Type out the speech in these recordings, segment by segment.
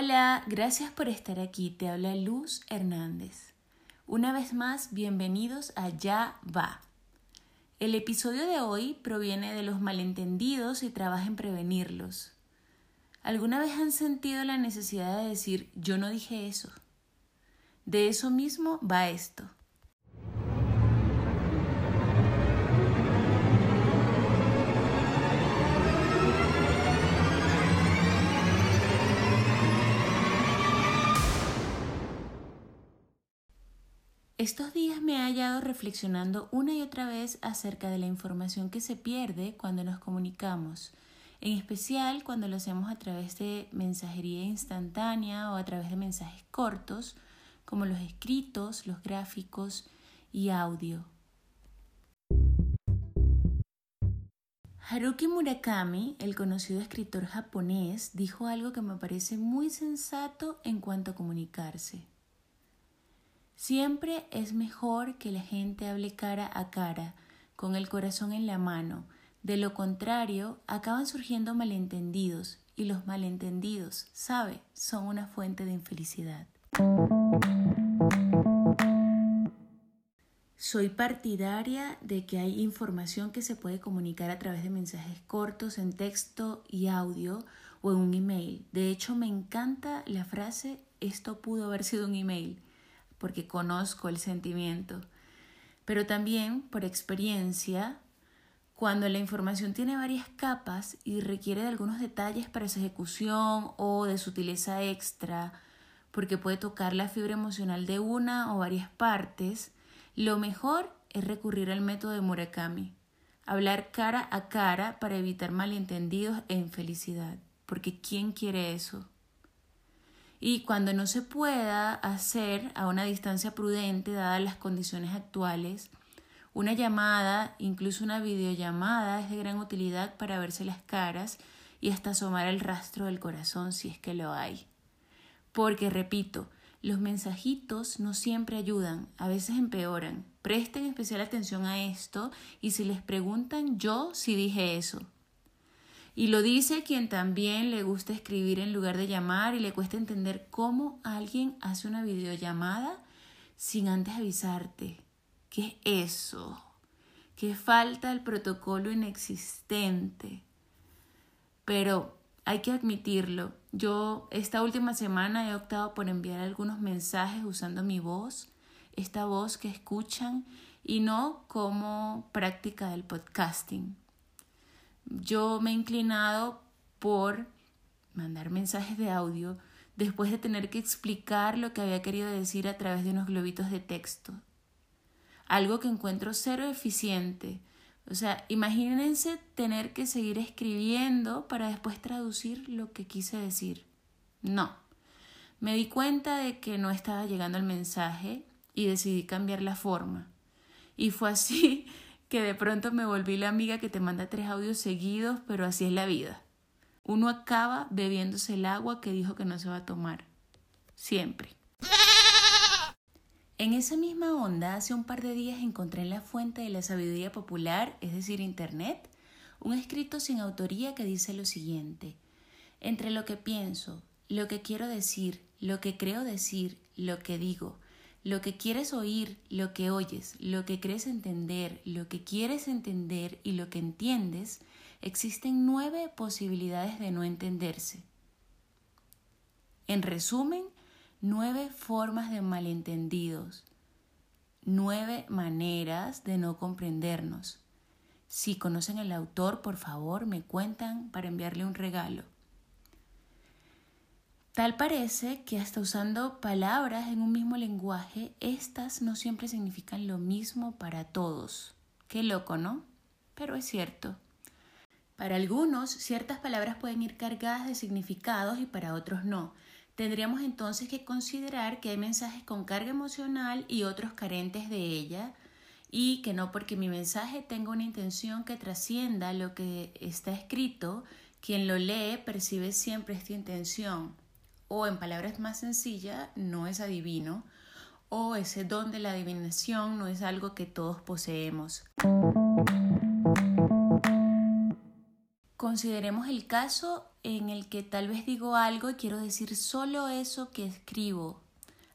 Hola, gracias por estar aquí. Te habla Luz Hernández. Una vez más, bienvenidos a Ya va. El episodio de hoy proviene de los malentendidos y trabaja en prevenirlos. ¿Alguna vez han sentido la necesidad de decir yo no dije eso? De eso mismo va esto. Estos días me he hallado reflexionando una y otra vez acerca de la información que se pierde cuando nos comunicamos, en especial cuando lo hacemos a través de mensajería instantánea o a través de mensajes cortos, como los escritos, los gráficos y audio. Haruki Murakami, el conocido escritor japonés, dijo algo que me parece muy sensato en cuanto a comunicarse. Siempre es mejor que la gente hable cara a cara, con el corazón en la mano. De lo contrario, acaban surgiendo malentendidos y los malentendidos, sabe, son una fuente de infelicidad. Soy partidaria de que hay información que se puede comunicar a través de mensajes cortos en texto y audio o en un email. De hecho, me encanta la frase esto pudo haber sido un email porque conozco el sentimiento, pero también por experiencia, cuando la información tiene varias capas y requiere de algunos detalles para su ejecución o de sutileza extra, porque puede tocar la fibra emocional de una o varias partes, lo mejor es recurrir al método de Murakami, hablar cara a cara para evitar malentendidos e infelicidad, porque ¿quién quiere eso? Y cuando no se pueda hacer a una distancia prudente dadas las condiciones actuales, una llamada, incluso una videollamada, es de gran utilidad para verse las caras y hasta asomar el rastro del corazón si es que lo hay. Porque, repito, los mensajitos no siempre ayudan, a veces empeoran. Presten especial atención a esto y si les preguntan yo sí dije eso. Y lo dice quien también le gusta escribir en lugar de llamar y le cuesta entender cómo alguien hace una videollamada sin antes avisarte. ¿Qué es eso? ¿Qué falta el protocolo inexistente? Pero hay que admitirlo. Yo esta última semana he optado por enviar algunos mensajes usando mi voz, esta voz que escuchan, y no como práctica del podcasting yo me he inclinado por mandar mensajes de audio después de tener que explicar lo que había querido decir a través de unos globitos de texto. Algo que encuentro cero eficiente. O sea, imagínense tener que seguir escribiendo para después traducir lo que quise decir. No. Me di cuenta de que no estaba llegando el mensaje y decidí cambiar la forma. Y fue así que de pronto me volví la amiga que te manda tres audios seguidos, pero así es la vida. Uno acaba bebiéndose el agua que dijo que no se va a tomar. Siempre. En esa misma onda, hace un par de días encontré en la fuente de la sabiduría popular, es decir, Internet, un escrito sin autoría que dice lo siguiente. Entre lo que pienso, lo que quiero decir, lo que creo decir, lo que digo, lo que quieres oír, lo que oyes, lo que crees entender, lo que quieres entender y lo que entiendes, existen nueve posibilidades de no entenderse. En resumen, nueve formas de malentendidos, nueve maneras de no comprendernos. Si conocen al autor, por favor, me cuentan para enviarle un regalo. Tal parece que hasta usando palabras en un mismo lenguaje, estas no siempre significan lo mismo para todos. Qué loco, ¿no? Pero es cierto. Para algunos, ciertas palabras pueden ir cargadas de significados y para otros no. Tendríamos entonces que considerar que hay mensajes con carga emocional y otros carentes de ella, y que no porque mi mensaje tenga una intención que trascienda lo que está escrito, quien lo lee percibe siempre esta intención o en palabras más sencillas, no es adivino, o ese don de la adivinación no es algo que todos poseemos. Consideremos el caso en el que tal vez digo algo y quiero decir solo eso que escribo,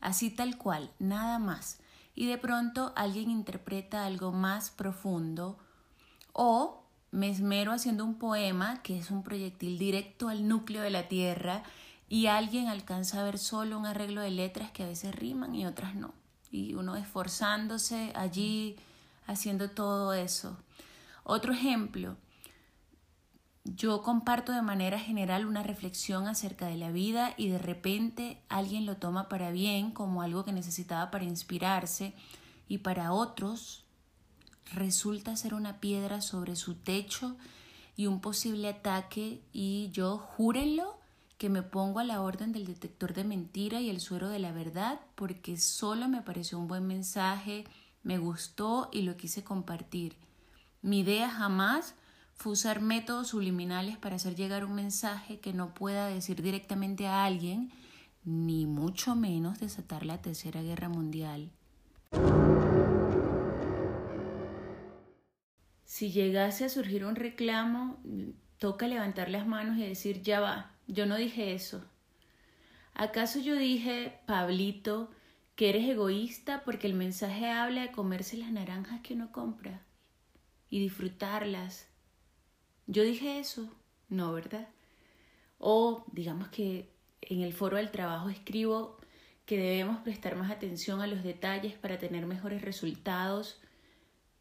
así tal cual, nada más. Y de pronto alguien interpreta algo más profundo o me esmero haciendo un poema que es un proyectil directo al núcleo de la tierra y alguien alcanza a ver solo un arreglo de letras que a veces riman y otras no. Y uno esforzándose allí haciendo todo eso. Otro ejemplo, yo comparto de manera general una reflexión acerca de la vida y de repente alguien lo toma para bien como algo que necesitaba para inspirarse y para otros resulta ser una piedra sobre su techo y un posible ataque y yo júrenlo que me pongo a la orden del detector de mentira y el suero de la verdad porque solo me pareció un buen mensaje, me gustó y lo quise compartir. Mi idea jamás fue usar métodos subliminales para hacer llegar un mensaje que no pueda decir directamente a alguien, ni mucho menos desatar la Tercera Guerra Mundial. Si llegase a surgir un reclamo, toca levantar las manos y decir, ya va, yo no dije eso. ¿Acaso yo dije, Pablito, que eres egoísta porque el mensaje habla de comerse las naranjas que uno compra y disfrutarlas yo dije eso, no, ¿verdad? O digamos que en el foro del trabajo escribo que debemos prestar más atención a los detalles para tener mejores resultados.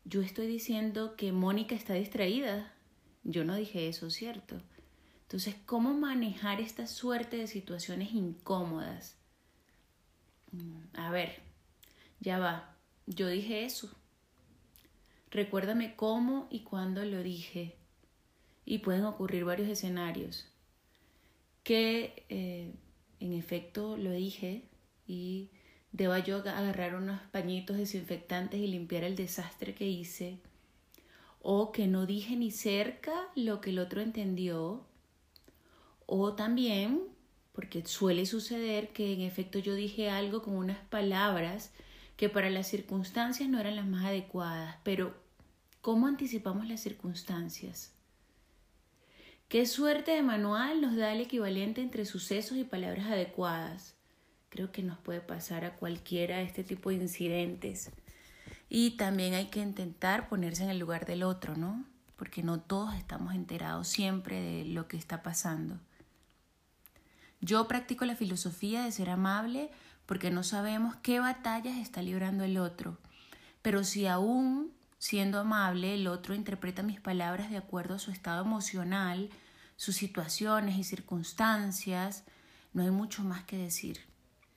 Yo estoy diciendo que Mónica está distraída. Yo no dije eso, ¿cierto? Entonces, ¿cómo manejar esta suerte de situaciones incómodas? Mm, a ver, ya va. Yo dije eso. Recuérdame cómo y cuándo lo dije y pueden ocurrir varios escenarios que eh, en efecto lo dije y deba yo agarrar unos pañitos desinfectantes y limpiar el desastre que hice o que no dije ni cerca lo que el otro entendió o también porque suele suceder que en efecto yo dije algo con unas palabras que para las circunstancias no eran las más adecuadas, pero ¿cómo anticipamos las circunstancias? ¿Qué suerte de manual nos da el equivalente entre sucesos y palabras adecuadas? Creo que nos puede pasar a cualquiera este tipo de incidentes. Y también hay que intentar ponerse en el lugar del otro, ¿no? Porque no todos estamos enterados siempre de lo que está pasando. Yo practico la filosofía de ser amable porque no sabemos qué batallas está librando el otro. Pero si aún Siendo amable, el otro interpreta mis palabras de acuerdo a su estado emocional, sus situaciones y circunstancias. No hay mucho más que decir.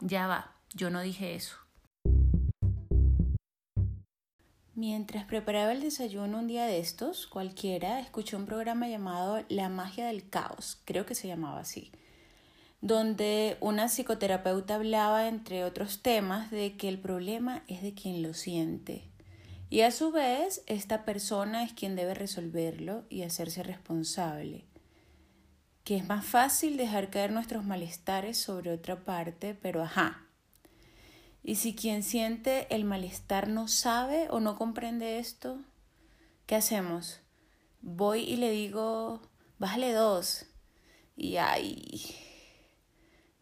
Ya va, yo no dije eso. Mientras preparaba el desayuno un día de estos, cualquiera, escuché un programa llamado La magia del caos, creo que se llamaba así, donde una psicoterapeuta hablaba, entre otros temas, de que el problema es de quien lo siente. Y a su vez, esta persona es quien debe resolverlo y hacerse responsable. Que es más fácil dejar caer nuestros malestares sobre otra parte, pero ajá. Y si quien siente el malestar no sabe o no comprende esto, ¿qué hacemos? Voy y le digo, bájale dos. Y ay,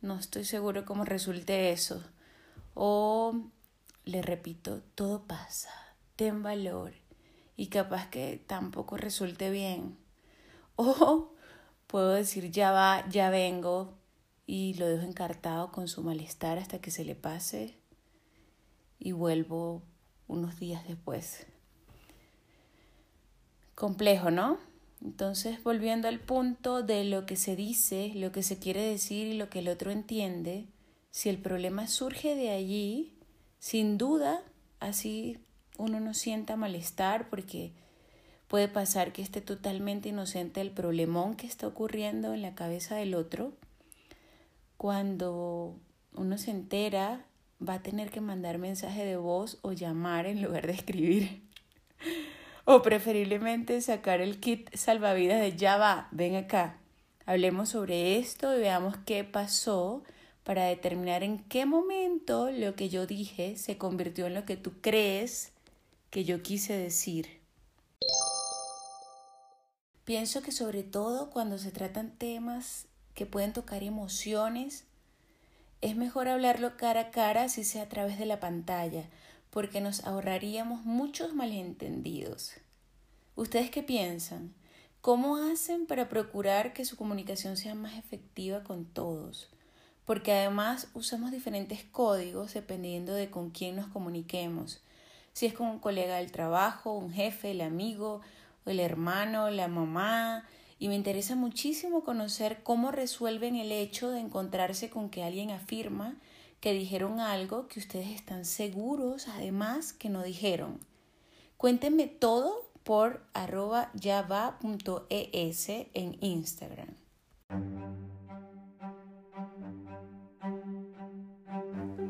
no estoy seguro cómo resulte eso. O le repito, todo pasa ten valor y capaz que tampoco resulte bien. O puedo decir ya va, ya vengo y lo dejo encartado con su malestar hasta que se le pase y vuelvo unos días después. Complejo, ¿no? Entonces, volviendo al punto de lo que se dice, lo que se quiere decir y lo que el otro entiende, si el problema surge de allí, sin duda, así uno no sienta malestar porque puede pasar que esté totalmente inocente del problemón que está ocurriendo en la cabeza del otro. Cuando uno se entera, va a tener que mandar mensaje de voz o llamar en lugar de escribir. O preferiblemente sacar el kit salvavidas de ya va, ven acá. Hablemos sobre esto y veamos qué pasó para determinar en qué momento lo que yo dije se convirtió en lo que tú crees que yo quise decir. Pienso que sobre todo cuando se tratan temas que pueden tocar emociones, es mejor hablarlo cara a cara si sea a través de la pantalla, porque nos ahorraríamos muchos malentendidos. ¿Ustedes qué piensan? ¿Cómo hacen para procurar que su comunicación sea más efectiva con todos? Porque además usamos diferentes códigos dependiendo de con quién nos comuniquemos. Si es con un colega del trabajo, un jefe, el amigo, el hermano, la mamá, y me interesa muchísimo conocer cómo resuelven el hecho de encontrarse con que alguien afirma que dijeron algo que ustedes están seguros además que no dijeron. Cuéntenme todo por arroba yava.es en Instagram.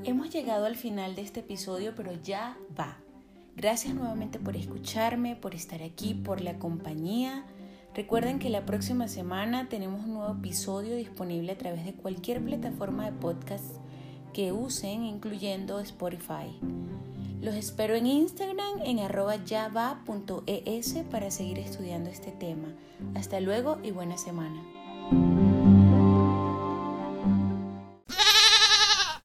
Hemos llegado al final de este episodio, pero ya va. Gracias nuevamente por escucharme, por estar aquí, por la compañía. Recuerden que la próxima semana tenemos un nuevo episodio disponible a través de cualquier plataforma de podcast que usen, incluyendo Spotify. Los espero en Instagram en arroba java.es para seguir estudiando este tema. Hasta luego y buena semana.